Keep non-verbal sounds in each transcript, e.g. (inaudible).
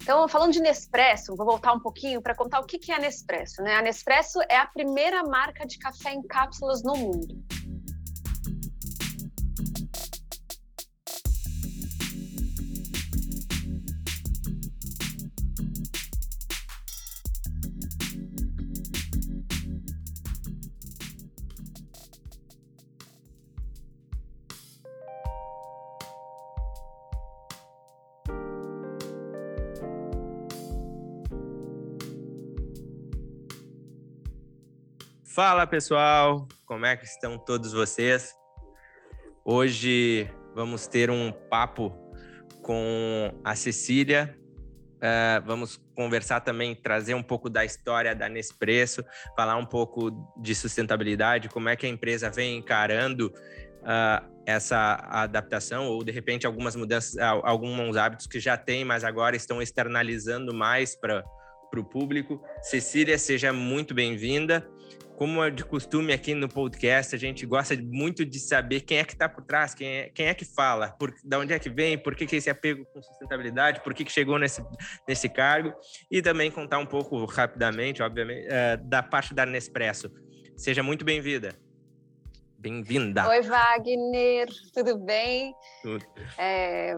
Então, falando de Nespresso, vou voltar um pouquinho para contar o que é a Nespresso. Né? A Nespresso é a primeira marca de café em cápsulas no mundo. Fala pessoal, como é que estão todos vocês? Hoje vamos ter um papo com a Cecília. Uh, vamos conversar também, trazer um pouco da história da Nespresso, falar um pouco de sustentabilidade, como é que a empresa vem encarando uh, essa adaptação ou de repente algumas mudanças, alguns hábitos que já tem, mas agora estão externalizando mais para o público. Cecília, seja muito bem-vinda como é de costume aqui no podcast, a gente gosta muito de saber quem é que está por trás, quem é, quem é que fala, por, de onde é que vem, por que, que esse apego com sustentabilidade, por que, que chegou nesse, nesse cargo, e também contar um pouco rapidamente, obviamente, uh, da parte da Nespresso. Seja muito bem-vinda. Bem-vinda. Oi, Wagner, tudo bem? Tudo. É,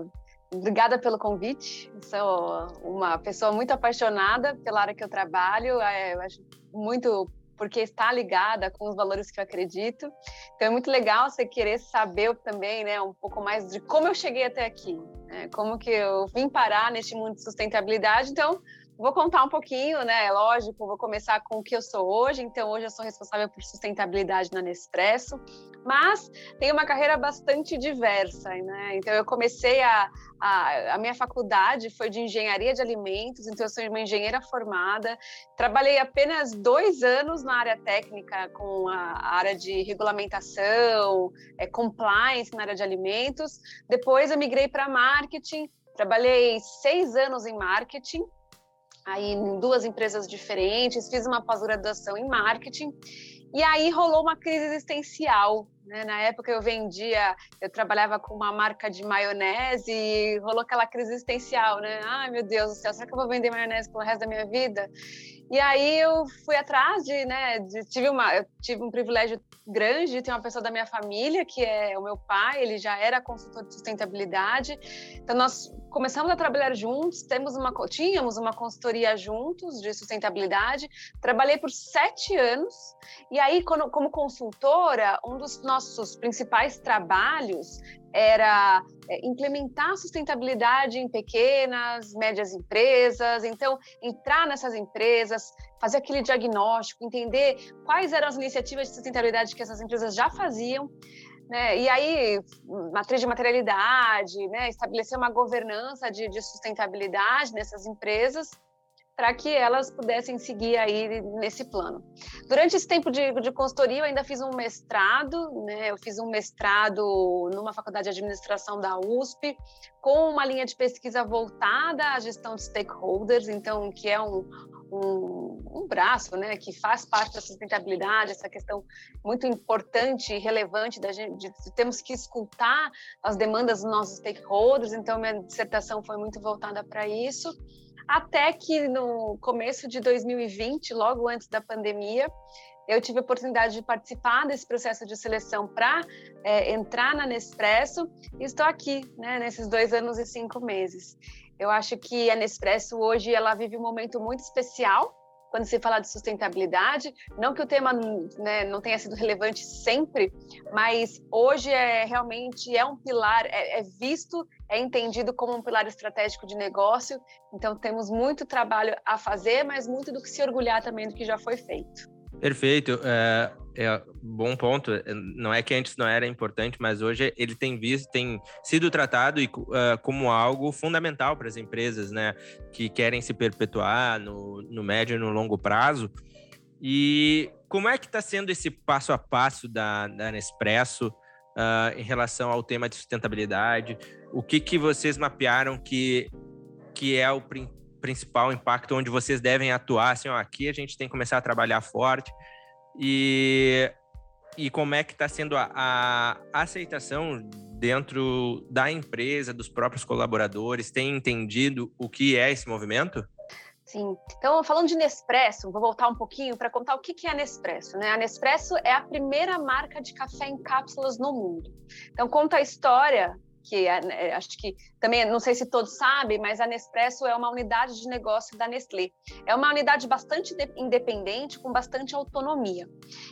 obrigada pelo convite. Sou uma pessoa muito apaixonada pela área que eu trabalho. É, acho muito porque está ligada com os valores que eu acredito. Então é muito legal você querer saber também, né, um pouco mais de como eu cheguei até aqui, né, como que eu vim parar neste mundo de sustentabilidade. Então Vou contar um pouquinho, né? É lógico, vou começar com o que eu sou hoje. Então, hoje eu sou responsável por sustentabilidade na Nespresso, mas tenho uma carreira bastante diversa, né? Então, eu comecei a, a, a minha faculdade foi de engenharia de alimentos, então eu sou uma engenheira formada. Trabalhei apenas dois anos na área técnica, com a, a área de regulamentação, é, compliance na área de alimentos. Depois, eu migrei para marketing. Trabalhei seis anos em marketing aí em duas empresas diferentes, fiz uma pós-graduação em marketing e aí rolou uma crise existencial. Né? Na época eu vendia, eu trabalhava com uma marca de maionese e rolou aquela crise existencial, né? Ai meu Deus do céu, será que eu vou vender maionese pelo resto da minha vida? E aí eu fui atrás de, né, de, tive uma, tive um privilégio grande de ter uma pessoa da minha família, que é o meu pai, ele já era consultor de sustentabilidade. Então nós começamos a trabalhar juntos, temos uma, tínhamos uma consultoria juntos de sustentabilidade. Trabalhei por sete anos e aí, como consultora, um dos nossos principais trabalhos era é, implementar sustentabilidade em pequenas, médias empresas, então entrar nessas empresas, fazer aquele diagnóstico, entender quais eram as iniciativas de sustentabilidade que essas empresas já faziam, né? E aí, matriz de materialidade, né? estabelecer uma governança de, de sustentabilidade nessas empresas para que elas pudessem seguir aí nesse plano. Durante esse tempo de, de consultoria, eu ainda fiz um mestrado, né? Eu fiz um mestrado numa faculdade de administração da USP, com uma linha de pesquisa voltada à gestão de stakeholders, então, que é um, um, um, braço, né, que faz parte da sustentabilidade, essa questão muito importante e relevante da gente, de, de, temos que escutar as demandas dos nossos stakeholders, então minha dissertação foi muito voltada para isso até que no começo de 2020, logo antes da pandemia, eu tive a oportunidade de participar desse processo de seleção para é, entrar na Nespresso e estou aqui, né, nesses dois anos e cinco meses. Eu acho que a Nespresso hoje ela vive um momento muito especial quando se fala de sustentabilidade. Não que o tema né, não tenha sido relevante sempre, mas hoje é realmente é um pilar, é, é visto, é entendido como um pilar estratégico de negócio. Então temos muito trabalho a fazer, mas muito do que se orgulhar também do que já foi feito. Perfeito. É, é, bom ponto. Não é que antes não era importante, mas hoje ele tem visto, tem sido tratado e, uh, como algo fundamental para as empresas, né, que querem se perpetuar no, no médio e no longo prazo. E como é que está sendo esse passo a passo da, da Nespresso uh, em relação ao tema de sustentabilidade? O que que vocês mapearam que que é o principal impacto onde vocês devem atuar? Assim, ó, aqui a gente tem que começar a trabalhar forte e e como é que está sendo a, a, aceitação dentro da empresa, dos próprios colaboradores? Tem entendido o que é esse movimento? Sim. Então, falando de Nespresso, vou voltar um pouquinho para contar o que é a Nespresso. Né? A Nespresso é a primeira marca de café em cápsulas no mundo. Então, conta a história que é, né, acho que também, não sei se todos sabem, mas a Nespresso é uma unidade de negócio da Nestlé. É uma unidade bastante independente, com bastante autonomia.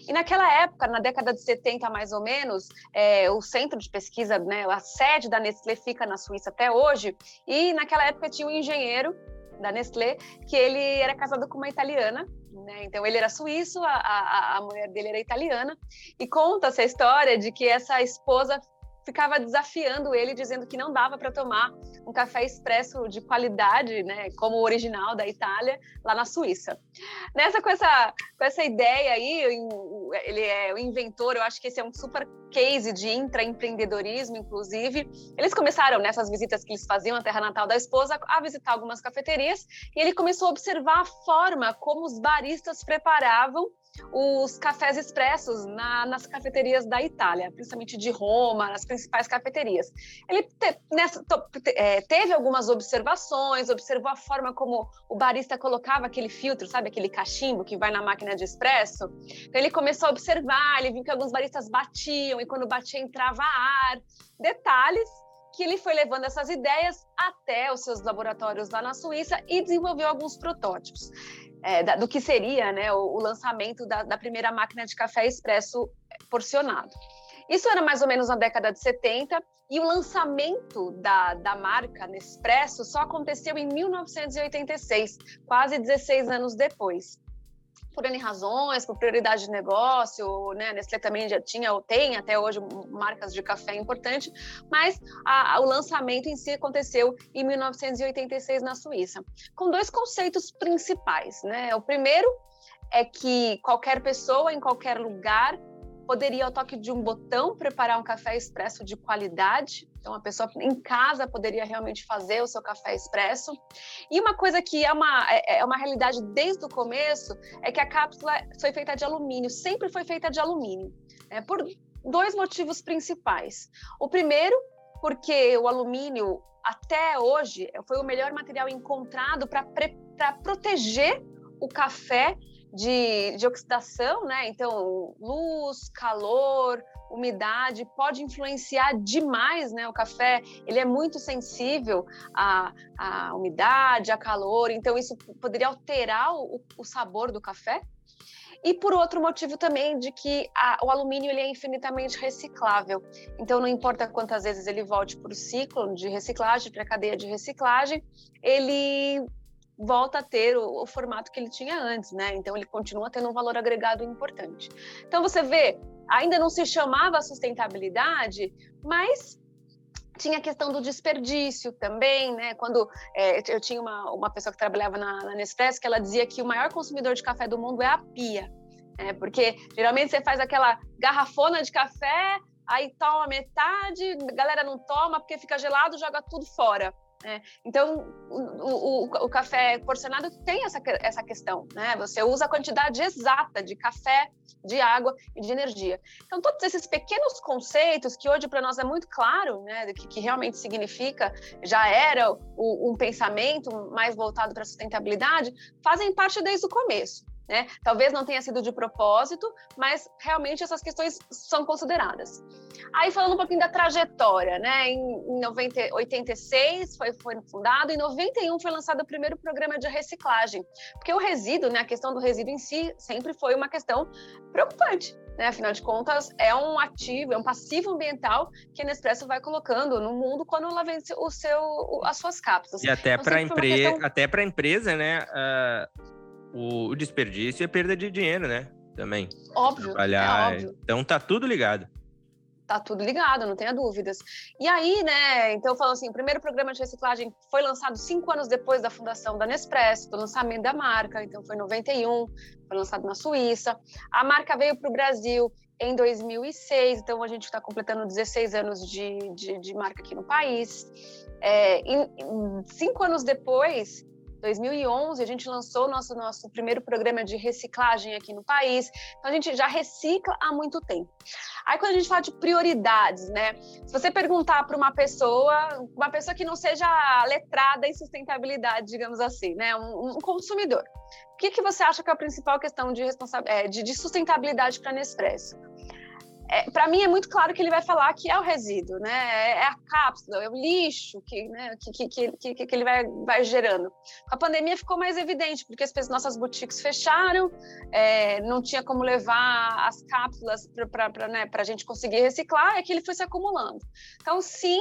E naquela época, na década de 70 mais ou menos, é, o centro de pesquisa, né, a sede da Nestlé fica na Suíça até hoje, e naquela época tinha um engenheiro da Nestlé que ele era casado com uma italiana, né? Então ele era suíço, a, a, a, mulher dele era italiana, e conta essa história de que essa esposa ficava desafiando ele, dizendo que não dava para tomar um café expresso de qualidade, né, como o original da Itália, lá na Suíça. Nessa com essa com essa ideia aí, ele é o inventor, eu acho que esse é um super case de intraempreendedorismo, inclusive. Eles começaram nessas visitas que eles faziam à terra natal da esposa a visitar algumas cafeterias e ele começou a observar a forma como os baristas preparavam os cafés expressos na, nas cafeterias da Itália, principalmente de Roma, nas principais cafeterias. Ele te, nessa, te, é, teve algumas observações, observou a forma como o barista colocava aquele filtro, sabe, aquele cachimbo que vai na máquina de expresso. Então ele começou a observar, ele viu que alguns baristas batiam e quando batia entrava ar. Detalhes que ele foi levando essas ideias até os seus laboratórios lá na Suíça e desenvolveu alguns protótipos é, da, do que seria né, o, o lançamento da, da, primeira máquina de café expresso porcionado. Isso era mais ou menos na década de 70 e o lançamento da, da marca Nespresso só aconteceu em 1986, quase 16 anos depois por N razões, por prioridade de negócio, né? A Nestlé também já tinha ou tem até hoje marcas de café importante, mas a, a, o lançamento em si aconteceu em 1986 na Suíça, com dois conceitos principais, né? O primeiro é que qualquer pessoa em qualquer lugar poderia, ao toque de um botão, preparar um café expresso de qualidade. Então, a pessoa em casa poderia realmente fazer o seu café expresso. E uma coisa que é uma, é, é uma realidade desde o começo é que a cápsula foi feita de alumínio, sempre foi feita de alumínio, né, por dois motivos principais. O primeiro, porque o alumínio, até hoje, foi o melhor material encontrado para proteger o café de, de oxidação, né? Então, luz, calor, umidade pode influenciar demais, né? O café ele é muito sensível à, à umidade, a calor, então isso poderia alterar o, o sabor do café. E por outro motivo também de que a, o alumínio ele é infinitamente reciclável. Então não importa quantas vezes ele volte para o ciclo de reciclagem, para a cadeia de reciclagem, ele volta a ter o, o, formato que ele tinha antes, né? Então ele continua tendo um valor agregado importante. Então você vê, ainda não se chamava sustentabilidade, mas tinha a questão do desperdício também, né? Quando é, eu tinha uma, uma pessoa que trabalhava na, na Nespresso que ela dizia que o maior consumidor de café do mundo é a pia, né? Porque geralmente você faz aquela garrafona de café, aí toma metade, a galera não toma porque fica gelado, joga tudo fora. Né? Então, o, o, o, café porcionado tem essa, essa questão, né? Você usa a quantidade exata de café, de água e de energia. Então, todos esses pequenos conceitos que hoje para nós é muito claro, né, do que, que realmente significa, já era o, um pensamento mais voltado para a sustentabilidade, fazem parte desde o começo. Né? Talvez não tenha sido de propósito, mas realmente essas questões são consideradas. Aí falando um pouquinho da trajetória, né? Em 90, 86 foi, foi fundado, em 91 foi lançado o primeiro programa de reciclagem, porque o resíduo, né, a questão do resíduo em si sempre foi uma questão preocupante. Né? Afinal de contas, é um ativo, é um passivo ambiental que a Nespresso vai colocando no mundo quando ela vende o seu, as suas cápsulas. E até então, para empre... questão... até a empresa, né? Uh o, o desperdício é perda de dinheiro, né? Também. Óbvio. Trabalhar. É óbvio. Então tá tudo ligado. Tá tudo ligado, não tenha dúvidas. E aí, né, então falando assim, o primeiro programa de reciclagem foi lançado cinco anos depois da fundação da Nespresso, do lançamento da marca, então foi em 91, foi lançado na Suíça. A marca veio para o Brasil em 2006, então a gente está completando 16 anos de, de, de, marca aqui no país. É, e, cinco anos depois, 2011 a gente lançou nosso nosso primeiro programa de reciclagem aqui no país. Então a gente já recicla há muito tempo. Aí quando a gente fala de prioridades, né? Se você perguntar para uma pessoa, uma pessoa que não seja letrada em sustentabilidade, digamos assim, né, um, um consumidor, o que, que você acha que é a principal questão de, é, de, de sustentabilidade para Nespresso? É, para mim é muito claro que ele vai falar que é o resíduo, né? É, é a cápsula, é o lixo que, né, que, que, que, que ele vai, vai gerando. Com a pandemia ficou mais evidente, porque as nossas boutiques fecharam, é, não tinha como levar as cápsulas para né, a gente conseguir reciclar, e aquilo foi se acumulando. Então, sim,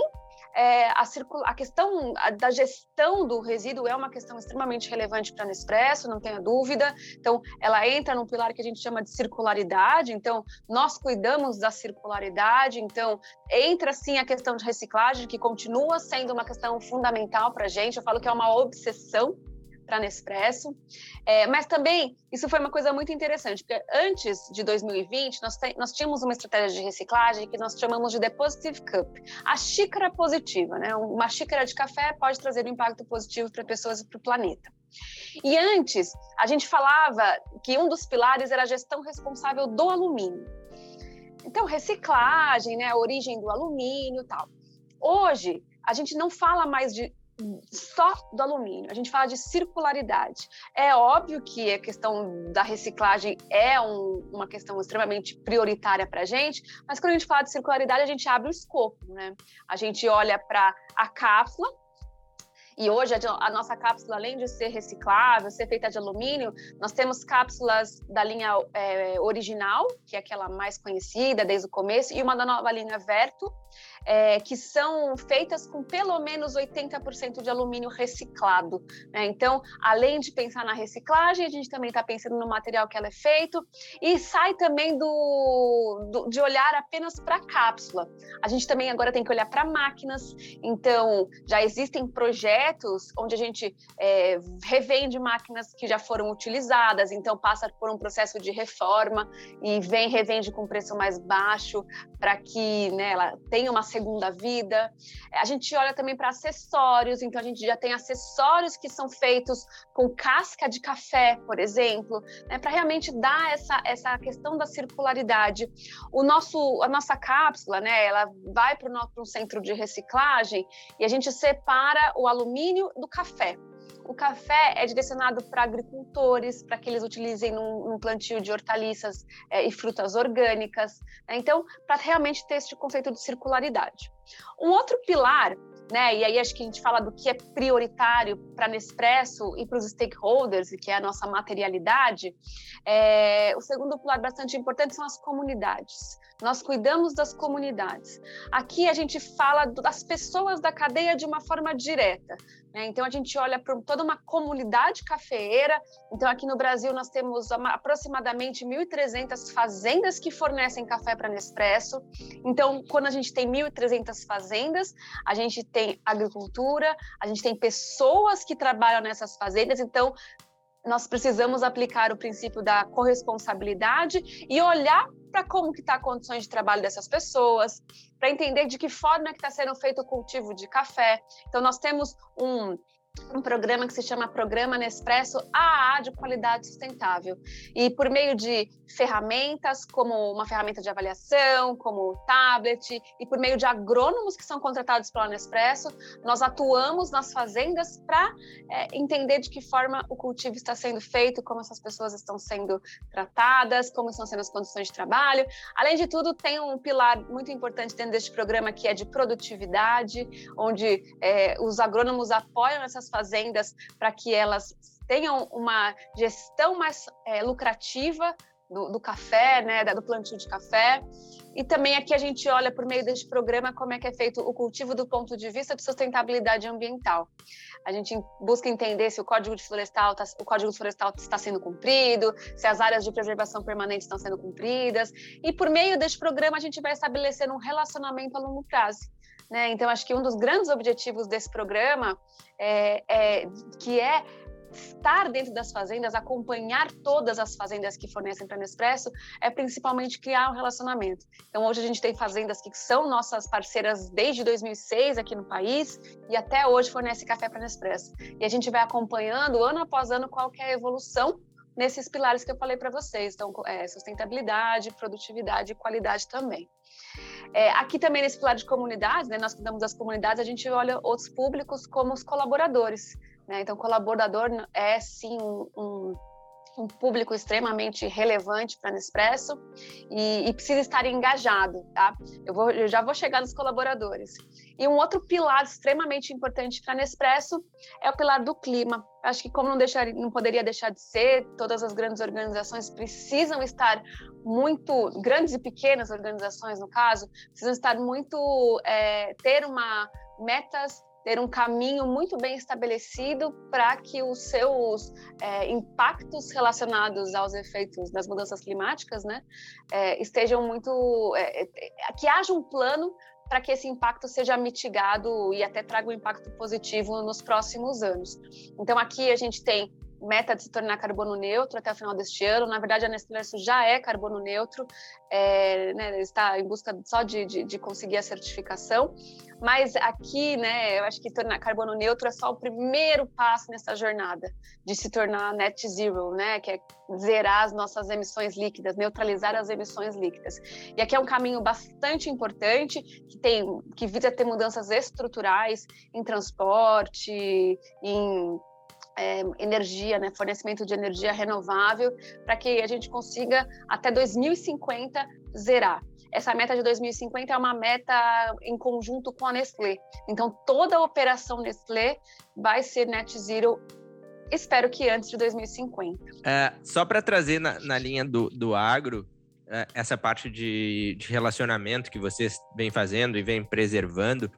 é, a, a, questão da gestão do resíduo é uma questão extremamente relevante para a Nespresso, não tenha dúvida. Então, ela entra num pilar que a gente chama de circularidade. Então, nós cuidamos da circularidade. Então, entra sim a questão de reciclagem, que continua sendo uma questão fundamental para a gente. Eu falo que é uma obsessão para Nespresso. É, mas também, isso foi uma coisa muito interessante, porque antes de 2020, nós, nós tínhamos uma estratégia de reciclagem que nós chamamos de Depositive Cup, a xícara positiva. Né? Uma xícara de café pode trazer um impacto positivo para pessoas e para o planeta. E antes, a gente falava que um dos pilares era a gestão responsável do alumínio. Então, reciclagem, né, a origem do alumínio tal. Hoje, a gente não fala mais de só do alumínio, a gente fala de circularidade. É óbvio que a questão da reciclagem é um, uma questão extremamente prioritária para a gente, mas quando a gente fala de circularidade, a gente abre o escopo, né? A gente olha para a cápsula, e hoje a, nossa cápsula, além de ser reciclável, ser feita de alumínio, nós temos cápsulas da linha é, original, que é aquela mais conhecida desde o começo, e uma da nova linha Verto, é, que são feitas com pelo menos 80% de alumínio reciclado. Né? Então, além de pensar na reciclagem, a gente também está pensando no material que ela é feito e sai também do, do de olhar apenas para a cápsula. A gente também agora tem que olhar para máquinas. Então, já existem projetos onde a gente é, revende máquinas que já foram utilizadas. Então, passa por um processo de reforma e vem revende com preço mais baixo para que né, ela tenha uma segunda vida. A gente olha também para acessórios, então a gente já tem acessórios que são feitos com casca de café, por exemplo, né, para realmente dar essa, essa questão da circularidade. O nosso, a nossa cápsula, né, ela vai para um centro de reciclagem e a gente separa o alumínio do café. O café é direcionado para agricultores, para que eles utilizem num, num plantio de hortaliças é, e frutas orgânicas. Né? Então, para realmente ter esse conceito de circularidade. Um outro pilar né? E aí acho que a gente fala do que é prioritário para Nespresso e para os stakeholders, que é a nossa materialidade. É, o segundo pilar bastante importante são as comunidades. Nós cuidamos das comunidades. Aqui a gente fala das pessoas da cadeia de uma forma direta. Né? Então a gente olha para toda uma comunidade cafeeira. Então aqui no Brasil nós temos aproximadamente 1.300 fazendas que fornecem café para Nespresso. Então quando a gente tem 1.300 fazendas, a gente tem agricultura, a gente tem pessoas que trabalham nessas fazendas. Então nós precisamos aplicar o princípio da corresponsabilidade e olhar para como que está a condições de trabalho dessas pessoas, para entender de que forma que está sendo feito o cultivo de café. Então nós temos um um programa que se chama Programa Nespresso AA de qualidade sustentável. E por meio de ferramentas, como uma ferramenta de avaliação, como o tablet, e por meio de agrônomos que são contratados pela Nespresso, nós atuamos nas fazendas para é, entender de que forma o cultivo está sendo feito, como essas pessoas estão sendo tratadas, como estão sendo as condições de trabalho. Além de tudo, tem um pilar muito importante dentro deste programa que é de produtividade, onde é, os agrônomos apoiam essas fazendas para que elas tenham uma gestão mais é, lucrativa do, do, café, né, do plantio de café. E também aqui a gente olha por meio deste programa como é que é feito o cultivo do ponto de vista de sustentabilidade ambiental. A gente busca entender se o Código de Florestal, tá, o Código Florestal está sendo cumprido, se as áreas de preservação permanente estão sendo cumpridas. E por meio deste programa a gente vai estabelecer um relacionamento a longo prazo. Né? Então, acho que um dos grandes objetivos desse programa é, é que é estar dentro das fazendas, acompanhar todas as fazendas que fornecem para Nespresso, é principalmente criar um relacionamento. Então, hoje a gente tem fazendas que são nossas parceiras desde 2006 aqui no país e até hoje fornece café para Nespresso. E a gente vai acompanhando ano após ano qual é a evolução nesses pilares que eu falei para vocês. Então, é, sustentabilidade, produtividade e qualidade também. É, aqui também nesse pilar de comunidades, né, nós cuidamos das comunidades, a gente olha outros públicos como os colaboradores. Né? Então, colaborador é sim um, um um público extremamente relevante para a Nespresso e, e, precisa estar engajado, tá? Eu, vou, eu já vou chegar nos colaboradores. E um outro pilar extremamente importante para a Nespresso é o pilar do clima. Acho que como não, deixar, não poderia deixar de ser, todas as grandes organizações precisam estar muito, grandes e pequenas organizações no caso, precisam estar muito, é, ter uma metas ter um caminho muito bem estabelecido para que os seus é, impactos relacionados aos efeitos das mudanças climáticas, né, é, estejam muito, é, é que haja um plano para que esse impacto seja mitigado e até traga um impacto positivo nos próximos anos. Então aqui a gente tem meta de se tornar carbono neutro até o final deste ano. Na verdade, a Nestlé já é carbono neutro, é, né, está em busca só de, de, de, conseguir a certificação. Mas aqui, né, eu acho que tornar carbono neutro é só o primeiro passo nessa jornada de se tornar net zero, né, que é zerar as nossas emissões líquidas, neutralizar as emissões líquidas. E aqui é um caminho bastante importante que tem que visa ter mudanças estruturais em transporte, em é, energia, né, fornecimento de energia renovável, para que a gente consiga até 2050 zerar. Essa meta de 2050 é uma meta em conjunto com a Nestlé. Então, toda a operação Nestlé vai ser net zero espero que antes de 2050. É, só para trazer na, na, linha do, do agro, é, essa parte de, de, relacionamento que vocês vêm fazendo e vêm preservando,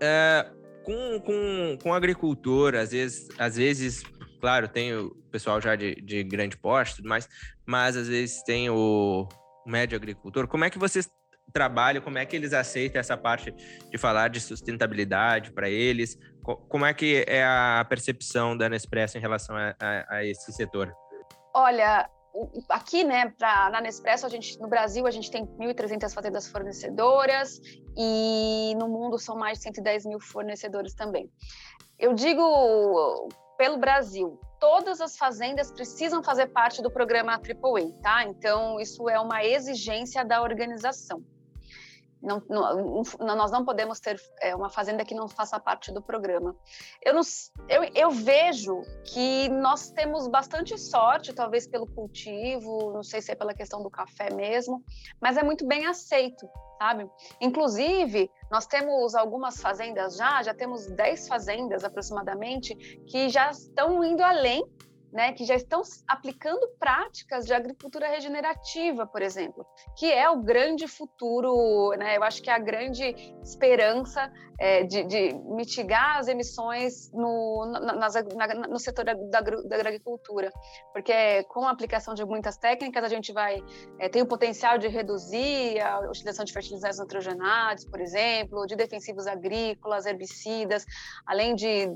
é, com, com, com agricultor, às vezes, às vezes, claro, tem o pessoal já de, de grande porte e tudo mais, mas às vezes tem o médio agricultor. Como é que vocês trabalham, como é que eles aceitam essa parte de falar de sustentabilidade para eles? Como é que é a percepção da Nespresso em relação a, a, a esse setor? Olha, aqui, né, pra, na Nespresso, a gente, no Brasil, a gente tem 1.300 fazendas fornecedoras e no mundo são mais de 110 mil fornecedores também. Eu digo pelo Brasil, todas as fazendas precisam fazer parte do programa AAA, tá? Então, isso é uma exigência da organização. Não, não, nós não podemos ter é, uma fazenda que não faça parte do programa. Eu, não, eu, eu, vejo que nós temos bastante sorte, talvez pelo cultivo, não sei se é pela questão do café mesmo, mas é muito bem aceito, sabe? Inclusive, nós temos algumas fazendas já, já temos 10 fazendas aproximadamente, que já estão indo além né, que já estão aplicando práticas de agricultura regenerativa, por exemplo, que é o grande futuro, né, eu acho que é a grande esperança é, de, de, mitigar as emissões no, na, na, no setor da, da, da, agricultura, porque com a aplicação de muitas técnicas a gente vai é, tem o potencial de reduzir a utilização de fertilizantes nitrogenados, por exemplo, de defensivos agrícolas, herbicidas, além de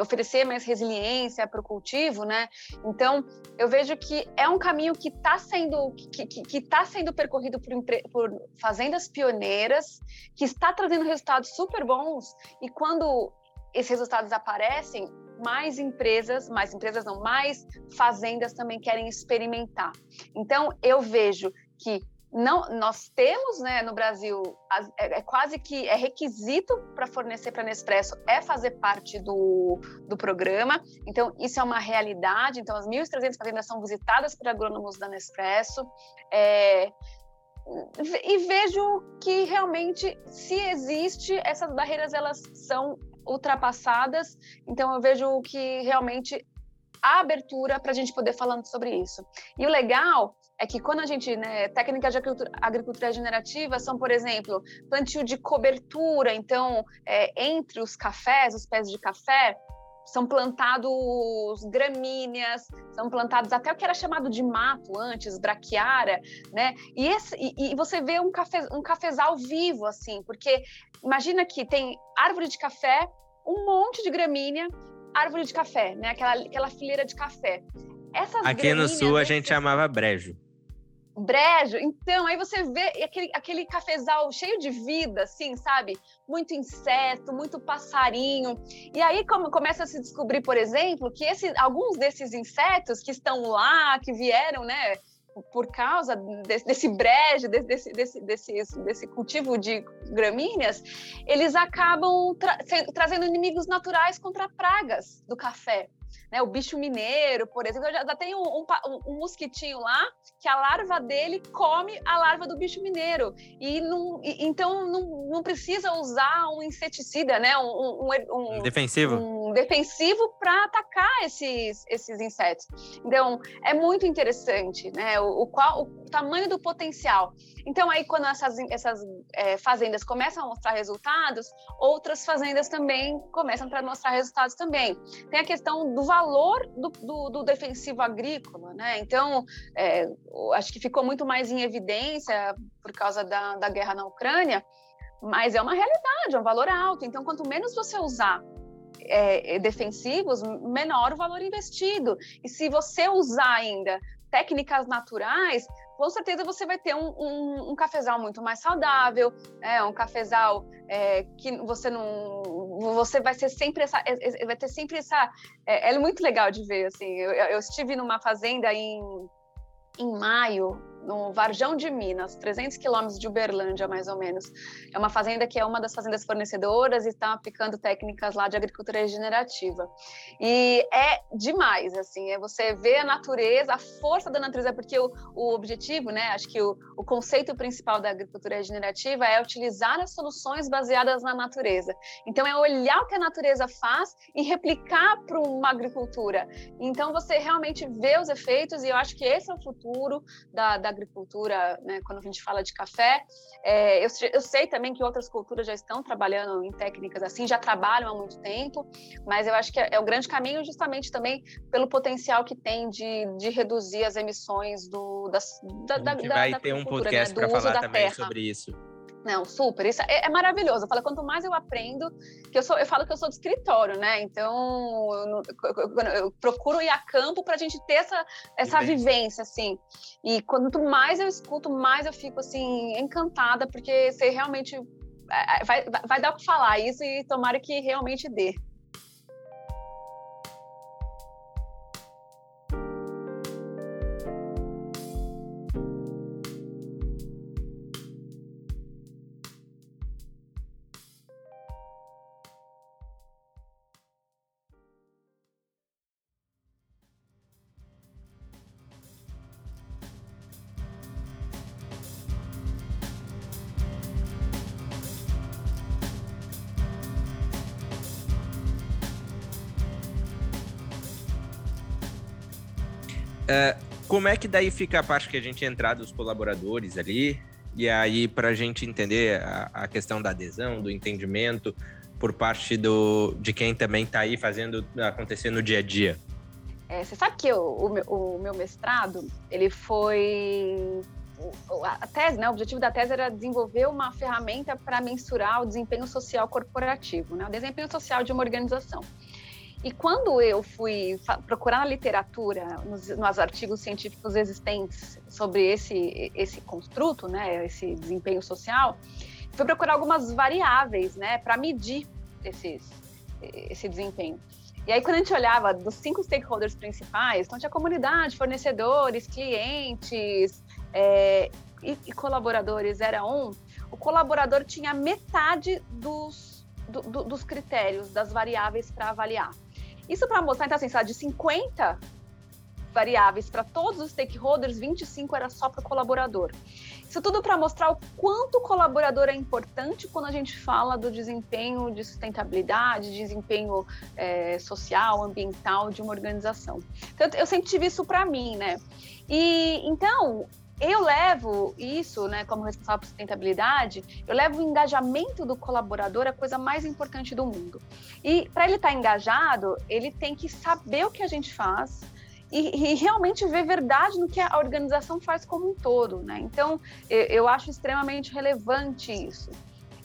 oferecer mais resiliência para o cultivo né? Então, eu vejo que é um caminho que está sendo que, que, que tá sendo percorrido por, por fazendas pioneiras, que está trazendo resultados super bons e quando esses resultados aparecem, mais empresas, mais empresas não, mais fazendas também querem experimentar. Então, eu vejo que não, nós temos né, no Brasil, é, é quase que é requisito para fornecer para Nespresso é fazer parte do, do programa. Então, isso é uma realidade. Então, as 1.300 fazendas são visitadas por agrônomos da Nespresso. É, e vejo que realmente, se existe, essas barreiras elas são ultrapassadas. Então, eu vejo que realmente há abertura para a gente poder falando sobre isso. E o legal é que quando a gente, né, técnicas de agricultura, regenerativa são, por exemplo, plantio de cobertura, então, é, entre os cafés, os pés de café, são plantados gramíneas, são plantados até o que era chamado de mato antes, braquiária, né? E, esse, e, e você vê um, cafe, um cafezal vivo, assim, porque imagina que tem árvore de café, um monte de gramínea, árvore de café, né? Aquela, aquela fileira de café. Essas Aqui no sul a gente chamava brejo. Brejo, então aí você vê aquele, aquele cafezal cheio de vida, assim, sabe? Muito inseto, muito passarinho. E aí como começa a se descobrir, por exemplo, que esse, alguns desses insetos que estão lá, que vieram, né? por causa desse, desse brejo, desse, desse, desse, desse, cultivo de gramíneas, eles acabam tra trazendo inimigos naturais contra pragas do café né? O bicho mineiro, por exemplo, já, já tem um, um, um, mosquitinho lá que a larva dele come a larva do bicho mineiro. E, não, e então não, não precisa usar um inseticida, né? Um, um defensivo. Defensivo para atacar esses, esses insetos. Então, é muito interessante, né? O, o, qual, o tamanho do potencial. Então, aí, quando essas, essas é, fazendas começam a mostrar resultados, outras fazendas também começam a mostrar resultados também. Tem a questão do valor do, do, do defensivo agrícola, né? Então, é, acho que ficou muito mais em evidência por causa da, da guerra na Ucrânia, mas é uma realidade, é um valor alto. Então, quanto menos você usar é, defensivos, menor o valor investido. E se você usar ainda técnicas naturais, com certeza você vai ter um, um, um cafezal muito mais saudável, é, um cafezal é, que você não, você vai ser sempre essa, vai ter sempre essa, é, é muito legal de ver assim. Eu, eu estive numa fazenda em em maio no Varjão de Minas, 300 quilômetros de Uberlândia, mais ou menos. É uma fazenda que é uma das fazendas fornecedoras e está aplicando técnicas lá de agricultura regenerativa. E é demais, assim, é você ver a natureza, a força da natureza, porque o, o objetivo, né, acho que o, o conceito principal da agricultura regenerativa é utilizar as soluções baseadas na natureza. Então, é olhar o que a natureza faz e replicar para uma agricultura. Então, você realmente vê os efeitos e eu acho que esse é o futuro da, da agricultura, né, quando a gente fala de café. É, eu, eu, sei também que outras culturas já estão trabalhando em técnicas assim, já trabalham há muito tempo, mas eu acho que é, é o grande caminho justamente também pelo potencial que tem de, de reduzir as emissões do, das, da, da, vai da ter um né, podcast né, para falar também terra. sobre isso. Não, super. Isso é, é, maravilhoso. Eu falo, quanto mais eu aprendo, que eu sou, eu falo que eu sou de escritório, né? Então eu, eu, eu procuro ir a campo para a gente ter essa, essa vivência, assim. E quanto mais eu escuto, mais eu fico assim encantada, porque você realmente é, é, vai, vai dar o que falar isso e tomara que realmente dê. Como é que daí fica a parte que a gente entrar dos colaboradores ali? E aí, para a gente entender a, a, questão da adesão, do entendimento por parte do, de quem também está aí fazendo acontecer no dia a dia. É, você sabe que o, o, meu, o meu mestrado, ele foi a tese, né, o objetivo da tese era desenvolver uma ferramenta para mensurar o desempenho social corporativo, né, o desempenho social de uma organização. E quando eu fui procurar na literatura, nos, nos, artigos científicos existentes sobre esse, esse construto, né, esse desempenho social, fui procurar algumas variáveis né, para medir esses, esse desempenho. E aí, quando a gente olhava dos cinco stakeholders principais, então tinha comunidade, fornecedores, clientes é, e, e, colaboradores, era um, o colaborador tinha metade dos, do, do, dos critérios, das variáveis para avaliar. Isso para mostrar, então, assim, de 50 variáveis para todos os stakeholders, 25 era só para o colaborador. Isso tudo para mostrar o quanto o colaborador é importante quando a gente fala do desempenho de sustentabilidade, desempenho é, social, ambiental de uma organização. Então, eu sempre tive isso para mim, né? E então eu levo isso, né, como responsável por sustentabilidade, eu levo o engajamento do colaborador a coisa mais importante do mundo. E para ele estar tá engajado, ele tem que saber o que a gente faz, e, e, realmente ver verdade no que a organização faz como um todo, né? Então, eu, eu acho extremamente relevante isso.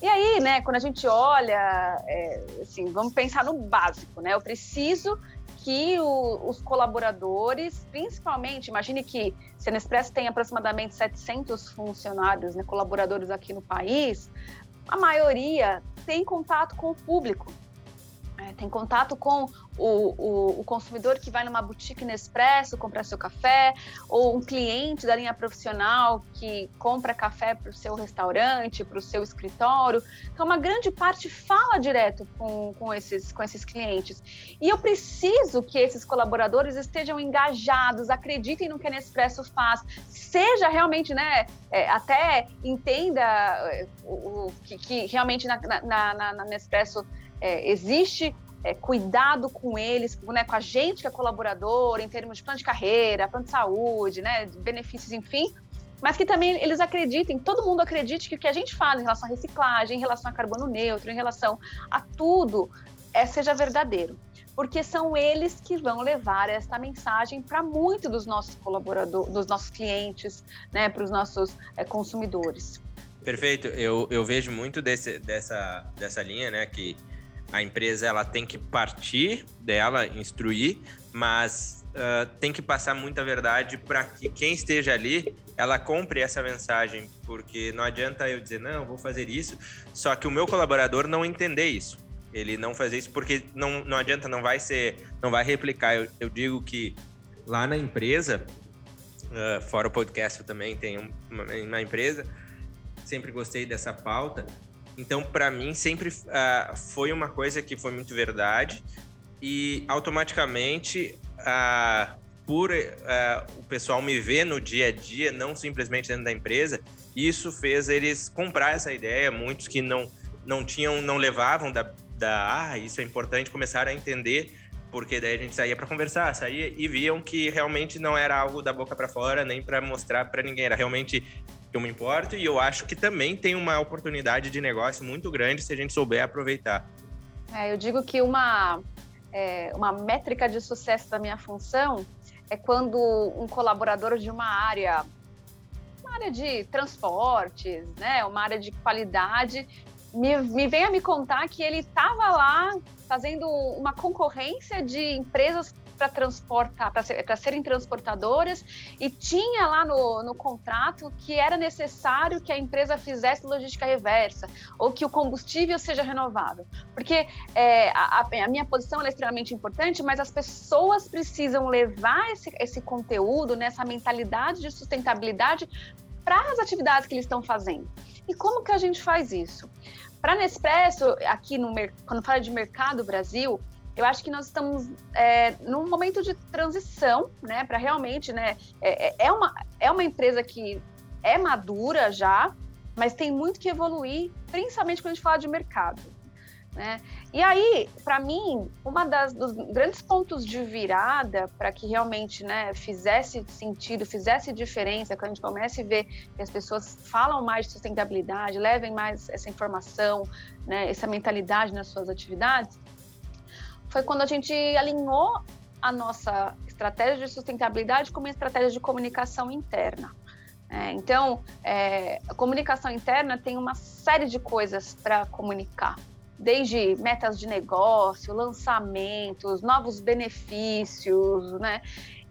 E aí, né, quando a gente olha, é, assim, vamos pensar no básico, né? Eu preciso que o, os colaboradores, principalmente, imagine que se a Nespresso tem aproximadamente 700 funcionários, né, colaboradores aqui no país, a maioria tem contato com o público, é, tem contato com o, o, o, consumidor que vai numa boutique Nespresso comprar seu café, ou um cliente da linha profissional que compra café para o seu restaurante, para o seu escritório. Então, uma grande parte fala direto com, com, esses, com esses clientes. E eu preciso que esses colaboradores estejam engajados, acreditem no que a Nespresso faz, seja realmente, né, é, até entenda é, o, o que, que, realmente na, na, na, na Nespresso é, existe é, cuidado com eles, né, com a gente que é colaborador, em termos de plano de carreira, plano de saúde, né, benefícios, enfim, mas que também eles acreditem, todo mundo acredite que o que a gente fala em relação à reciclagem, em relação a carbono neutro, em relação a tudo, é, seja verdadeiro. Porque são eles que vão levar esta mensagem para muitos dos nossos colaboradores, dos nossos clientes, né, para os nossos é, consumidores. Perfeito. Eu, eu vejo muito desse, dessa, dessa linha, né, que a empresa ela tem que partir dela, instruir, mas uh, tem que passar muita verdade para que quem esteja ali ela compre essa mensagem, porque não adianta eu dizer não, vou fazer isso, só que o meu colaborador não entender isso. Ele não fazer isso porque não, não adianta, não vai ser, não vai replicar. Eu, eu digo que lá na empresa, uh, fora o podcast eu também tenho uma, uma empresa, sempre gostei dessa pauta então, para mim, sempre uh, foi uma coisa que foi muito verdade e automaticamente, uh, por uh, o pessoal me ver no dia a dia, não simplesmente dentro da empresa, isso fez eles comprar essa ideia. Muitos que não, não tinham, não levavam da, da ah, isso é importante, começaram a entender porque daí a gente saía para conversar, saía e viam que realmente não era algo da boca para fora, nem para mostrar para ninguém, era realmente eu me importo e eu acho que também tem uma oportunidade de negócio muito grande se a gente souber aproveitar. É, eu digo que uma, é, uma métrica de sucesso da minha função é quando um colaborador de uma área, uma área de transportes, né, uma área de qualidade, me, me vem a me contar que ele estava lá fazendo uma concorrência de empresas para transportar, para ser, serem transportadoras, e tinha lá no, no contrato que era necessário que a empresa fizesse logística reversa, ou que o combustível seja renovado. Porque é, a, a, minha posição é extremamente importante, mas as pessoas precisam levar esse, esse conteúdo, nessa né, mentalidade de sustentabilidade para as atividades que eles estão fazendo. E como que a gente faz isso? Para Nespresso, aqui no quando fala de mercado Brasil, eu acho que nós estamos é, num momento de transição, né, para realmente, né, é, é, é, uma, é uma empresa que é madura já, mas tem muito que evoluir, principalmente quando a gente fala de mercado. Né? E aí, para mim, uma das dos grandes pontos de virada para que realmente né, fizesse sentido, fizesse diferença, quando a gente comece a ver que as pessoas falam mais de sustentabilidade, levem mais essa informação, né, essa mentalidade nas suas atividades, foi quando a gente alinhou a nossa estratégia de sustentabilidade com uma estratégia de comunicação interna. É, então, é, a comunicação interna tem uma série de coisas para comunicar, desde metas de negócio, lançamentos, novos benefícios, né?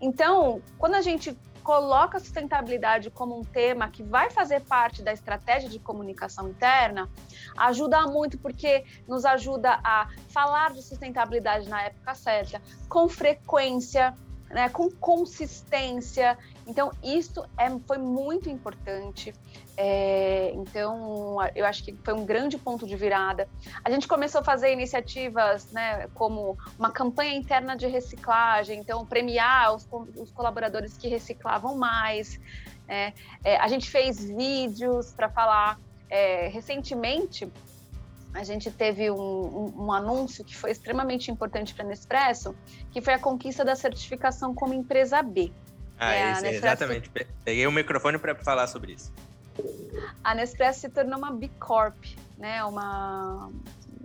Então, quando a gente coloca a sustentabilidade como um tema que vai fazer parte da estratégia de comunicação interna, ajuda muito porque nos ajuda a falar de sustentabilidade na época certa, com frequência, né, com consistência. Então, isso é, foi muito importante. É, então, eu acho que foi um grande ponto de virada. A gente começou a fazer iniciativas, né, como uma campanha interna de reciclagem, então, premiar os, os colaboradores que reciclavam mais. É, é, a gente fez vídeos para falar. É, recentemente, a gente teve um, um, um, anúncio que foi extremamente importante para a Nespresso, que foi a conquista da certificação como empresa B. Ah, é, exatamente. Peguei o microfone para falar sobre isso. A Nespresso se tornou uma B Corp, né? Uma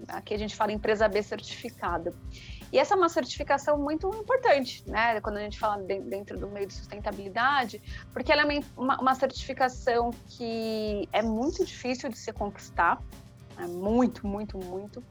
aqui a gente fala empresa B certificada. E essa é uma certificação muito importante, né? Quando a gente fala dentro do meio de sustentabilidade, porque ela é uma, uma certificação que é muito difícil de se conquistar é muito, muito, muito.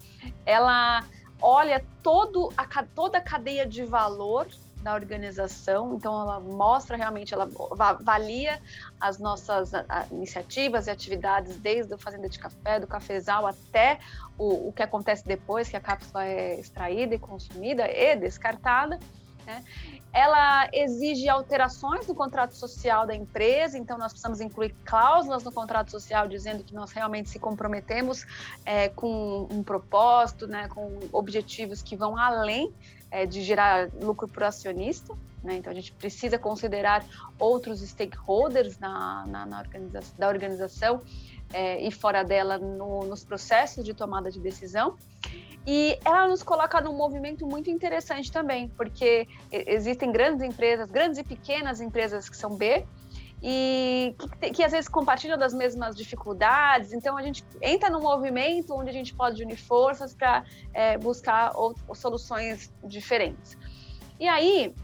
Ela olha todo a, toda a cadeia de valor da organização, então ela mostra realmente, ela avalia as nossas iniciativas e atividades, desde o Fazenda de Café, do cafezal, até o, o que acontece depois que a cápsula é extraída e consumida e descartada. Né? Ela exige alterações no contrato social da empresa, então nós precisamos incluir cláusulas no contrato social dizendo que nós realmente se comprometemos é, com um propósito, né, com objetivos que vão além é, de gerar lucro para o acionista. Né? Então a gente precisa considerar outros stakeholders na, na, na da organização é, e fora dela no, nos processos de tomada de decisão. E ela nos coloca num movimento muito interessante também, porque existem grandes empresas, grandes e pequenas empresas que são B, e que, que, às vezes compartilham das mesmas dificuldades. Então a gente entra num movimento onde a gente pode unir forças para é, buscar ou, ou soluções diferentes. E aí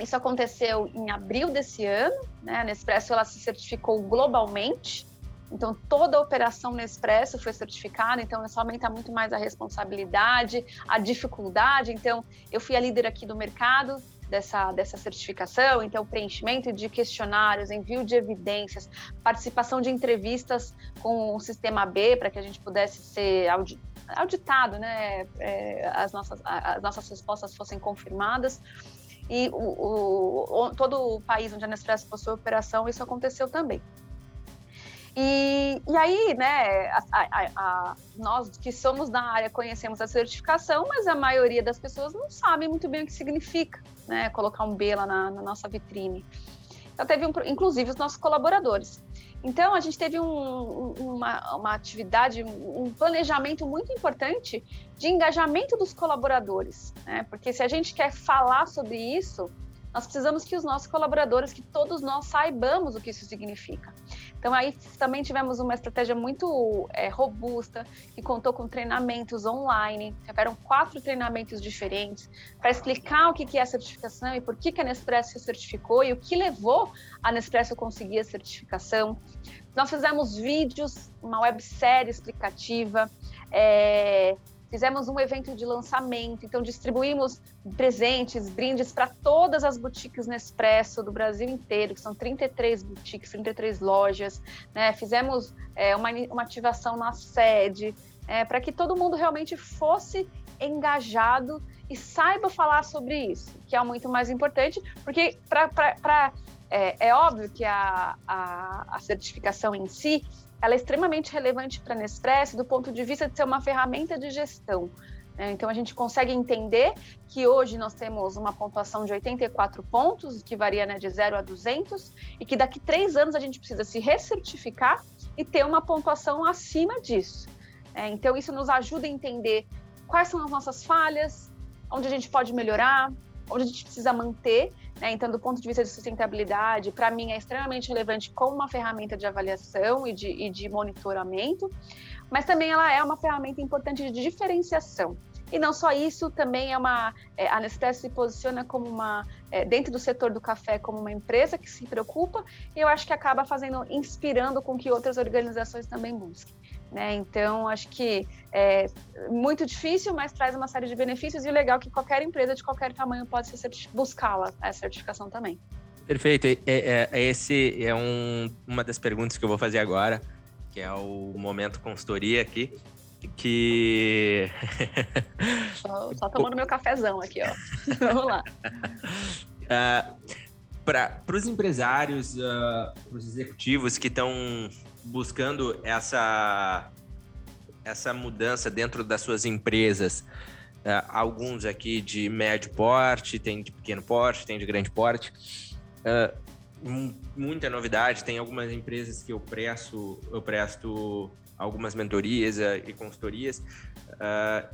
isso aconteceu em abril desse ano, né? A Nespresso ela se certificou globalmente então, toda a operação Nespresso foi certificada, então isso aumenta muito mais a responsabilidade, a dificuldade. Então, eu fui a líder aqui do mercado dessa, dessa certificação, então preenchimento de questionários, envio de evidências, participação de entrevistas com o sistema B para que a gente pudesse ser auditado, né, é, as, nossas, as nossas respostas fossem confirmadas. E o, o, todo o país onde a Nespresso possui operação, isso aconteceu também. E, e aí, né, a, a, a, nós que somos da área conhecemos a certificação, mas a maioria das pessoas não sabe muito bem o que significa, né, colocar um B lá na, na nossa vitrine. Então, teve, um, inclusive, os nossos colaboradores. Então, a gente teve um, uma, uma atividade, um planejamento muito importante de engajamento dos colaboradores, né? Porque se a gente quer falar sobre isso, nós precisamos que os nossos colaboradores, que todos nós saibamos o que isso significa. Então, aí também tivemos uma estratégia muito é, robusta, que contou com treinamentos online. Tiveram quatro treinamentos diferentes para explicar o que é a certificação e por que a Nespresso se certificou e o que levou a Nespresso a conseguir a certificação. Nós fizemos vídeos, uma websérie explicativa, é, Fizemos um evento de lançamento, então distribuímos presentes, brindes para todas as boutiques Nespresso do Brasil inteiro, que são 33 boutiques, 33 lojas. Né? Fizemos é, uma, uma ativação na sede, é, para que todo mundo realmente fosse engajado e saiba falar sobre isso, que é muito mais importante, porque para é, é, óbvio que a, a, a certificação em si ela é extremamente relevante para a Nespresso do ponto de vista de ser uma ferramenta de gestão. Né? Então, a gente consegue entender que hoje nós temos uma pontuação de 84 pontos, que varia né, de 0 a 200, e que daqui três anos a gente precisa se recertificar e ter uma pontuação acima disso. É, então, isso nos ajuda a entender quais são as nossas falhas, onde a gente pode melhorar, onde a gente precisa manter né? Então, do ponto de vista de sustentabilidade, para mim é extremamente relevante como uma ferramenta de avaliação e de, e de monitoramento, mas também ela é uma ferramenta importante de diferenciação. E não só isso, também é uma. É, a Nespresso se posiciona como uma. É, dentro do setor do café, como uma empresa que se preocupa, e eu acho que acaba fazendo, inspirando com que outras organizações também busquem. Né? Então, acho que é muito difícil, mas traz uma série de benefícios e o legal é que qualquer empresa de qualquer tamanho pode buscá-la, a certificação também. Perfeito. É, é, esse é um, uma das perguntas que eu vou fazer agora, que é o momento consultoria aqui, que... (laughs) só, só tomando meu cafezão aqui, ó. (laughs) Vamos lá. (laughs) Uh, para os empresários, uh, ah, para os executivos que estão buscando essa, essa mudança dentro das suas empresas. Uh, alguns aqui de médio porte, tem de pequeno porte, tem de grande porte. Uh, muita novidade, tem algumas empresas que eu presto, eu presto algumas mentorias uh, e consultorias.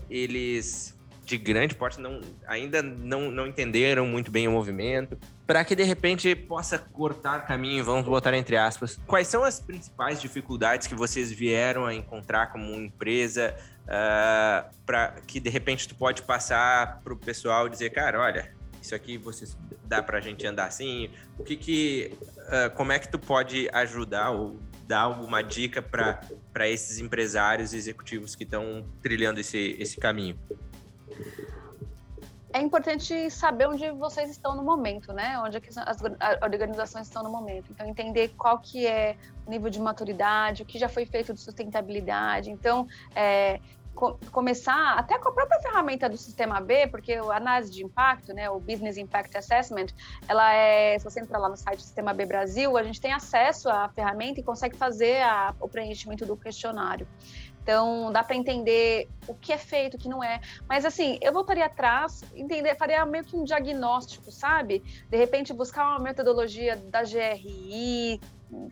eles de grande porte não, ainda não, não entenderam muito bem o movimento, para que de repente possa cortar caminho, vamos botar entre aspas. Quais são as principais dificuldades que vocês vieram a encontrar como empresa, uh, ah, para que de repente tu pode passar para o pessoal dizer, cara, olha, isso aqui vocês dá para a gente andar assim? O que que, uh, como é que tu pode ajudar ou dar alguma dica para esses empresários e executivos que estão trilhando esse, esse caminho? É importante saber onde vocês estão no momento, né? Onde as organizações estão no momento. Então, entender qual que é o nível de maturidade, o que já foi feito de sustentabilidade. Então, é, co começar até com a própria ferramenta do Sistema B, porque a análise de impacto, né, o Business Impact Assessment, ela é, se você entrar lá no site do Sistema B Brasil, a gente tem acesso à ferramenta e consegue fazer a, o preenchimento do questionário. Então, dá para entender o que é feito, o que não é. Mas, assim, eu voltaria atrás, entender, faria meio que um diagnóstico, sabe? De repente, buscar uma metodologia da GRI,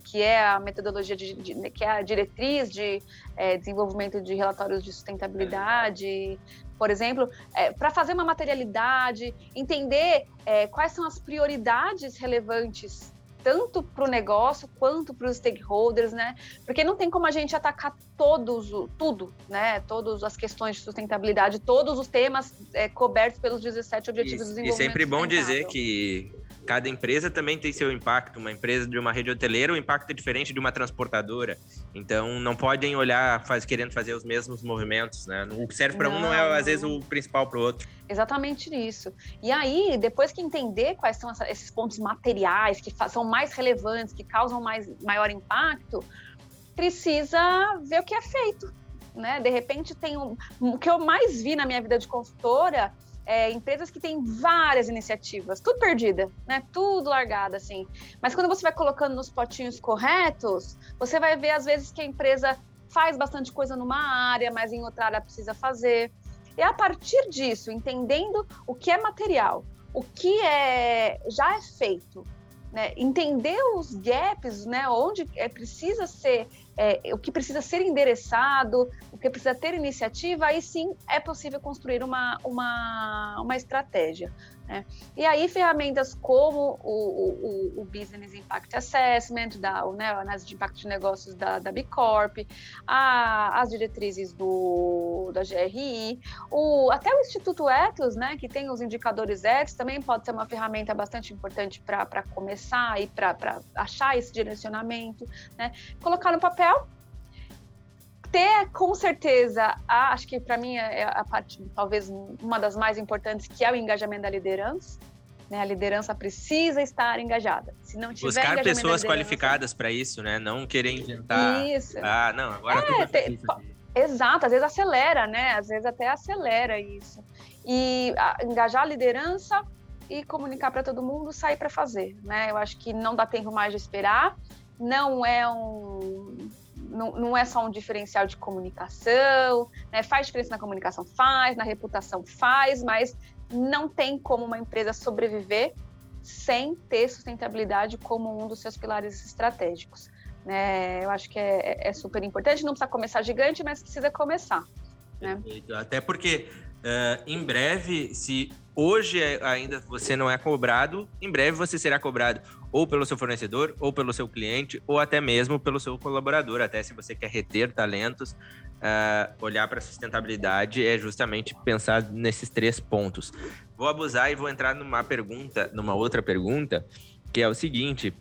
que é a metodologia de, de que é a diretriz de é, desenvolvimento de relatórios de sustentabilidade, por exemplo, é, para fazer uma materialidade, entender é, quais são as prioridades relevantes tanto para o negócio quanto para os stakeholders, né? Porque não tem como a gente atacar todos, tudo, né? Todas as questões de sustentabilidade, todos os temas é, cobertos pelos 17 Objetivos e, de Desenvolvimento. E sempre bom dizer que cada empresa também tem seu impacto. Uma empresa de uma rede hoteleira, o impacto é diferente de uma transportadora. Então, não podem olhar faz, querendo fazer os mesmos movimentos, né? O que serve para um não é, às vezes, o principal para o outro. Exatamente isso. E aí, depois que entender quais são esses pontos materiais que são mais relevantes, que causam mais, maior impacto, precisa ver o que é feito. Né? De repente, tem um. O que eu mais vi na minha vida de consultora é, empresas que têm várias iniciativas, tudo perdida, né? Tudo largada, assim. Mas quando você vai colocando nos potinhos corretos, você vai ver, às vezes, que a empresa faz bastante coisa numa área, mas em outra área precisa fazer. E a partir disso, entendendo o que é material, o que é já é feito, né? entender os gaps, né? onde é, precisa ser é, o que precisa ser endereçado, o que precisa ter iniciativa, aí sim é possível construir uma, uma, uma estratégia. Né? E aí, ferramentas como o, o, o Business Impact Assessment, da, né, a análise de impacto de negócios da, da B Corp, a, as diretrizes do, da GRI, o, até o Instituto Ethos, né, que tem os indicadores Ethos, também pode ser uma ferramenta bastante importante para começar e para achar esse direcionamento. Né? Colocar no papel ter com certeza, a, acho que para mim é a parte, talvez uma das mais importantes, que é o engajamento da liderança. Né? A liderança precisa estar engajada. Se não tiver Buscar pessoas qualificadas para isso, né? Não querer inventar. Isso. Ah, não, agora é, é isso Exato, às vezes acelera, né? Às vezes até acelera isso. E a, engajar a liderança e comunicar para todo mundo, sair para fazer, né? Eu acho que não dá tempo mais de esperar. Não é um não, não é só um diferencial de comunicação, né? faz diferença na comunicação, faz, na reputação faz, mas não tem como uma empresa sobreviver sem ter sustentabilidade como um dos seus pilares estratégicos. Né? Eu acho que é, é super importante, não precisa começar gigante, mas precisa começar. Né? Até porque uh, em breve, se hoje ainda você não é cobrado, em breve você será cobrado ou pelo seu fornecedor, ou pelo seu cliente, ou até mesmo pelo seu colaborador. Até se você quer reter talentos, uh, olhar para a sustentabilidade é justamente pensar nesses três pontos. Vou abusar e vou entrar numa pergunta, numa outra pergunta, que é o seguinte: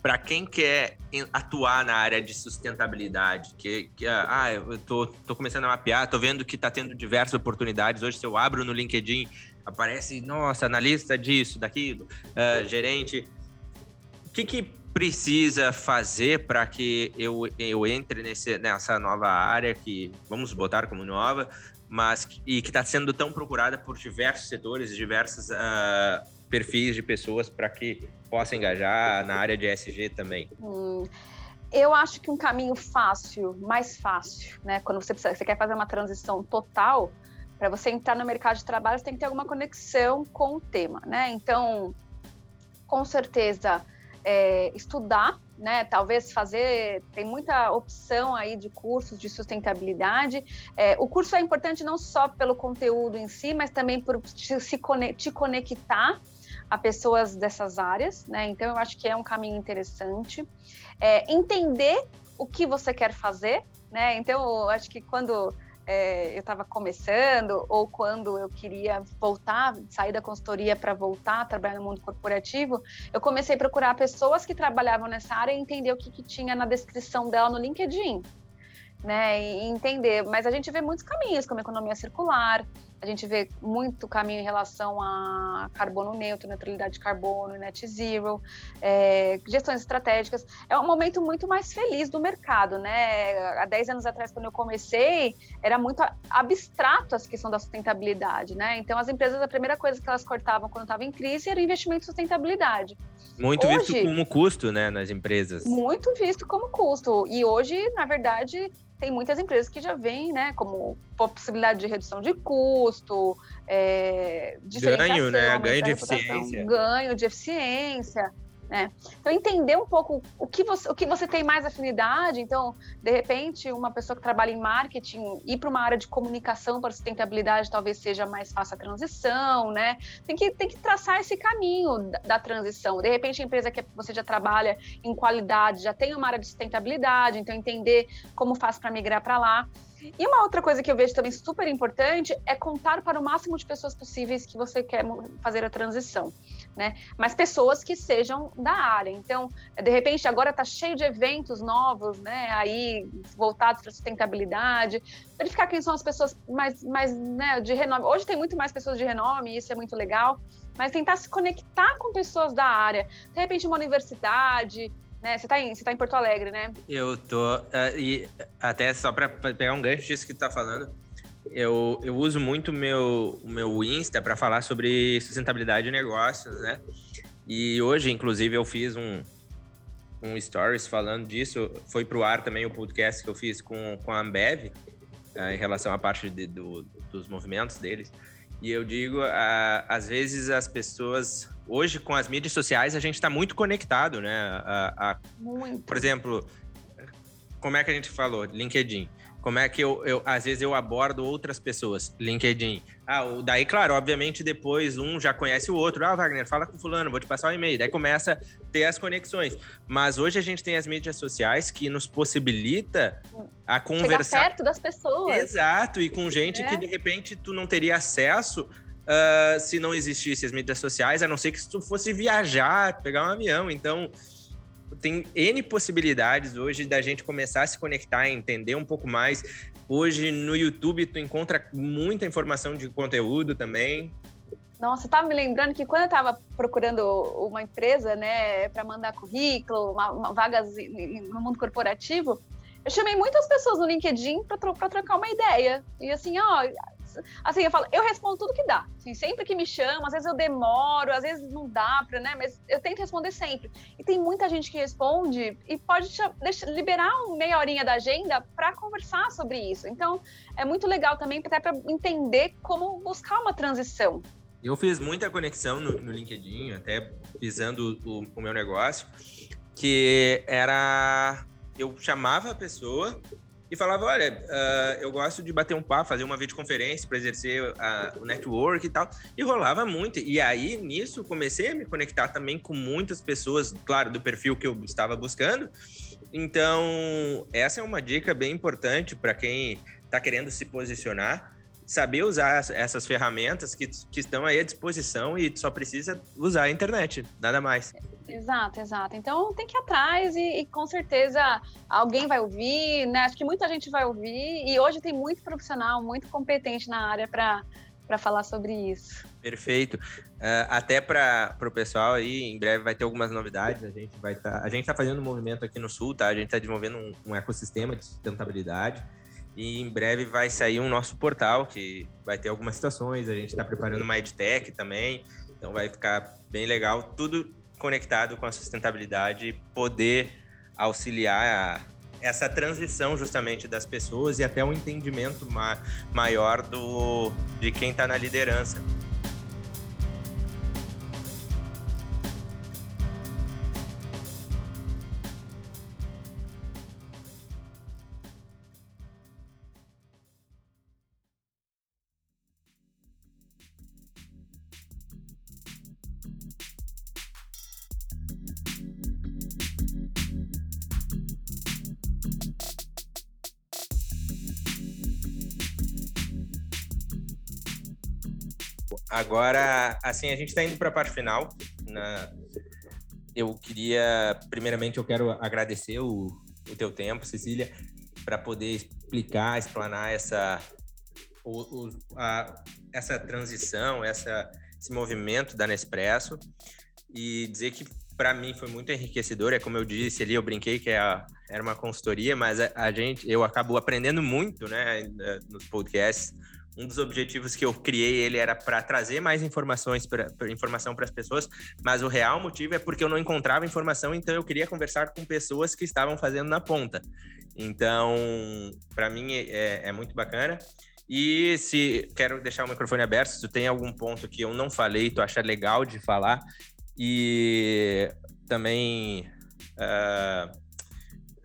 para quem quer atuar na área de sustentabilidade, que, que ah, eu tô, tô começando a mapear, tô vendo que está tendo diversas oportunidades. Hoje, se eu abro no LinkedIn, aparece, nossa, analista disso, daquilo, uh, gerente. O que, que precisa fazer para que eu, eu entre nesse, nessa nova área que vamos botar como nova, mas e que está sendo tão procurada por diversos setores, diversos uh, perfis de pessoas para que possa engajar na área de ESG também? Hum, eu acho que um caminho fácil, mais fácil, né? Quando você, precisa, você quer fazer uma transição total, para você entrar no mercado de trabalho, você tem que ter alguma conexão com o tema, né? Então, com certeza, é, estudar, né? Talvez fazer, tem muita opção aí de cursos de sustentabilidade. É, o curso é importante não só pelo conteúdo em si, mas também por te, se, te conectar a pessoas dessas áreas, né? Então eu acho que é um caminho interessante. É, entender o que você quer fazer, né? Então eu acho que quando é, eu estava começando ou quando eu queria voltar, sair da consultoria para voltar a trabalhar no mundo corporativo, eu comecei a procurar pessoas que trabalhavam nessa área e entender o que, que tinha na descrição dela no LinkedIn né, e entender. Mas a gente vê muitos caminhos, como economia circular, a gente vê muito caminho em relação a carbono neutro, neutralidade de carbono, net zero, é, gestões estratégicas. É um momento muito mais feliz do mercado, né? Há 10 anos atrás, quando eu comecei, era muito abstrato essa questão da sustentabilidade, né? Então, as empresas, a primeira coisa que elas cortavam quando estava em crise era investimento em sustentabilidade. Muito hoje, visto como custo, né, nas empresas. Muito visto como custo. E hoje, na verdade, tem muitas empresas que já vêm, né, como possibilidade de redução de custo, é, ganho, né, ganho de eficiência, ganho de eficiência, né? Então, entender um pouco o que, você, o que você tem mais afinidade. Então, de repente, uma pessoa que trabalha em marketing, ir para uma área de comunicação para sustentabilidade talvez seja mais fácil a transição, né? Tem que, tem que traçar esse caminho da, da transição. De repente, a empresa que você já trabalha em qualidade já tem uma área de sustentabilidade, então entender como faz para migrar para lá. E uma outra coisa que eu vejo também super importante é contar para o máximo de pessoas possíveis que você quer fazer a transição né? Mas pessoas que sejam da área. Então, de repente, agora está cheio de eventos novos, né? Aí voltados para sustentabilidade. Verificar quem são as pessoas mais, mais né, de renome. Hoje tem muito mais pessoas de renome, isso é muito legal. Mas tentar se conectar com pessoas da área. De repente, uma universidade, né? Você está em, você tá em Porto Alegre, né? Eu tô. Uh, e até só para pegar um gancho disso que tu tá falando, eu, eu uso muito meu, meu Insta para falar sobre sustentabilidade de negócios, né? E hoje, inclusive, eu fiz um, um stories falando disso. Foi para o ar também o podcast que eu fiz com, com a Ambev, uh, em relação à parte de, do, dos movimentos deles. E eu digo, uh, às vezes as pessoas, hoje com as mídias sociais, a gente está muito conectado, né? muito. Por exemplo, como é que a gente falou? LinkedIn. Como é que eu, eu, às vezes eu abordo outras pessoas? LinkedIn. Ah, daí, claro, obviamente depois um já conhece o outro. Ah, Wagner, fala com fulano, vou te passar o um e-mail. Daí começa a ter as conexões. Mas hoje a gente tem as mídias sociais que nos possibilita a conversar Chegar perto das pessoas. Exato, e com gente é. que de repente tu não teria acesso uh, se não existisse as mídias sociais, a não ser que tu fosse viajar, pegar um avião. Então, tem N possibilidades hoje da gente começar a se conectar, entender um pouco mais. Hoje no YouTube tu encontra muita informação de conteúdo também. Nossa, estava me lembrando que quando eu estava procurando uma empresa, né, para mandar currículo, uma, uma vagas no mundo corporativo, eu chamei muitas pessoas no LinkedIn para trocar uma ideia. E assim, ó, assim, eu falo, eu respondo tudo que dá. Assim, sempre que me chamam, às vezes eu demoro, às vezes não dá para, né? Mas eu tento responder sempre. E tem muita gente que responde e pode deixar, liberar uma meia horinha da agenda para conversar sobre isso. Então, é muito legal também até para entender como buscar uma transição. Eu fiz muita conexão no, no LinkedIn, até visando o, o meu negócio, que era eu chamava a pessoa e falava: olha, uh, eu gosto de bater um papo, fazer uma videoconferência para exercer o network e tal. E rolava muito. E aí, nisso, comecei a me conectar também com muitas pessoas, claro, do perfil que eu estava buscando. Então, essa é uma dica bem importante para quem está querendo se posicionar saber usar essas ferramentas que, que estão aí à disposição e só precisa usar a internet, nada mais. Exato, exato. Então tem que ir atrás e, e, com certeza alguém vai ouvir, né? Acho que muita gente vai ouvir e hoje tem muito profissional, muito competente na área para falar sobre isso. Perfeito. Uh, até para o pessoal aí, em breve vai ter algumas novidades. A gente vai. Tá, a gente está fazendo um movimento aqui no sul, tá? A gente está desenvolvendo um, um ecossistema de sustentabilidade. E em breve vai sair um nosso portal que vai ter algumas situações. A gente está preparando uma EdTech também, então vai ficar bem legal. Tudo conectado com a sustentabilidade e poder auxiliar essa transição justamente das pessoas e até um entendimento ma maior do, de quem está na liderança. Agora, assim, a gente está indo para a parte final. Na... Eu queria, primeiramente, eu quero agradecer o, o teu tempo, Cecília, para poder explicar, explanar essa, o, o, a, essa transição, essa, esse movimento da Nespresso e dizer que para mim foi muito enriquecedor. É como eu disse ali, eu brinquei que é era uma consultoria, mas a, a, gente, eu acabo aprendendo muito, né, nos podcasts. Um dos objetivos que eu criei ele era para trazer mais informações para informação para as pessoas, mas o real motivo é porque eu não encontrava informação, então eu queria conversar com pessoas que estavam fazendo na ponta. Então, para mim é, é muito bacana. E se quero deixar o microfone aberto, se tu tem algum ponto que eu não falei, tu acha legal de falar, e também uh,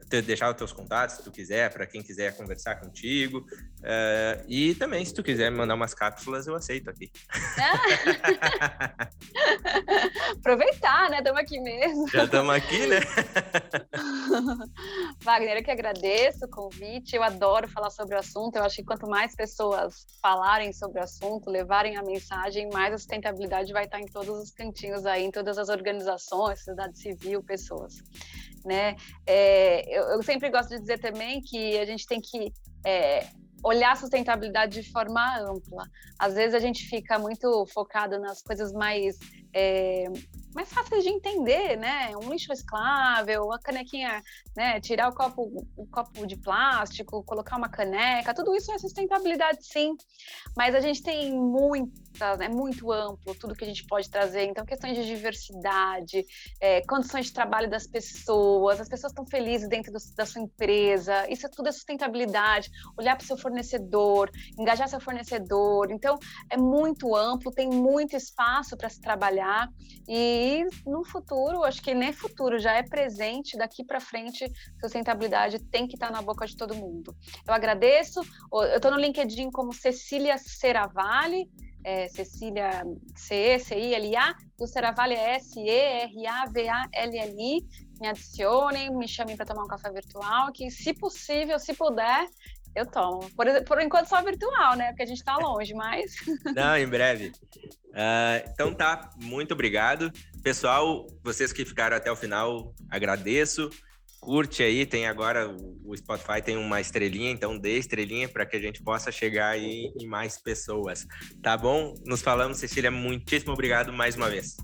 deixar os teus contatos, se tu quiser, para quem quiser conversar contigo. Uh, e também, se tu quiser me mandar umas cápsulas, eu aceito aqui. (laughs) Aproveitar, né? Estamos aqui mesmo. Já estamos aqui, né? (laughs) Wagner, eu que agradeço o convite. Eu adoro falar sobre o assunto. Eu acho que quanto mais pessoas falarem sobre o assunto, levarem a mensagem, mais a sustentabilidade vai estar em todos os cantinhos aí, em todas as organizações, sociedade civil, pessoas. Né? É, eu, eu, sempre gosto de dizer também que a gente tem que é, olhar a sustentabilidade de forma ampla. Às vezes a gente fica muito focado nas coisas mais é, mais fáceis de entender, né? Um lixo reciclável, a canequinha, né? Tirar o copo, o copo de plástico, colocar uma caneca, tudo isso é sustentabilidade, sim. Mas a gente tem muitas, é muito amplo tudo que a gente pode trazer. Então, questões de diversidade, é, condições de trabalho das pessoas, as pessoas estão felizes dentro do, da sua empresa. Isso é tudo é sustentabilidade. Olhar para o seu fornecedor, engajar seu fornecedor. Então, é muito amplo, tem muito espaço para se trabalhar e e no futuro, acho que nem futuro, já é presente, daqui para frente, sustentabilidade tem que estar tá na boca de todo mundo. Eu agradeço, eu estou no LinkedIn como Cecília Seravalli, é, Cecília C-E-C-I-L-A, o Seravalli é S-E-R-A-V-A-L-L-I. Me adicionem, me chamem para tomar um café virtual, que se possível, se puder, eu tomo. Por, por enquanto só virtual, né? Porque a gente está longe, mas. (laughs) Não, em breve. Uh, então tá, muito obrigado. Pessoal, vocês que ficaram até o final, agradeço. Curte aí, tem agora o Spotify tem uma estrelinha, então dê estrelinha para que a gente possa chegar aí em mais pessoas. Tá bom? Nos falamos, Cecília, muitíssimo obrigado mais uma vez.